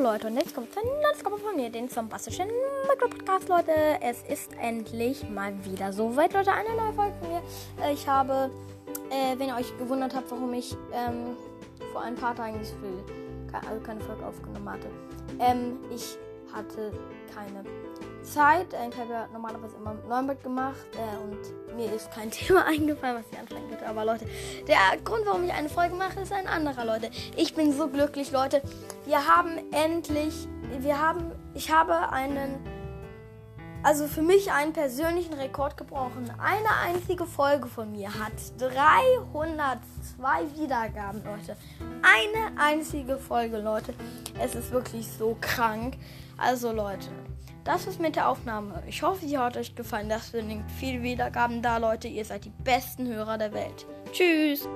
Leute, und jetzt kommt das kommt von mir, den zombastischen Mikro-Podcast, Leute. Es ist endlich mal wieder so weit, Leute. Eine neue Folge von mir. Äh, Ich habe, äh, wenn ihr euch gewundert habt, warum ich ähm, vor ein paar Tagen nicht viel, ke- also keine Folge aufgenommen hatte. Ähm, ich hatte keine Zeit. Äh, Ich habe ja normalerweise immer mit Neuenberg gemacht äh, und mir ist kein Thema eingefallen, was ich ansprechen könnte. Aber Leute, der Grund, warum ich eine Folge mache, ist ein anderer, Leute. Ich bin so glücklich, Leute. Wir haben endlich, wir haben, ich habe einen, also für mich einen persönlichen Rekord gebrochen. Eine einzige Folge von mir hat 302 Wiedergaben, Leute. Eine einzige Folge, Leute. Es ist wirklich so krank. Also, Leute. Das ist mit der Aufnahme. Ich hoffe, sie hat euch gefallen. Das sind viele Wiedergaben da, Leute. Ihr seid die besten Hörer der Welt. Tschüss.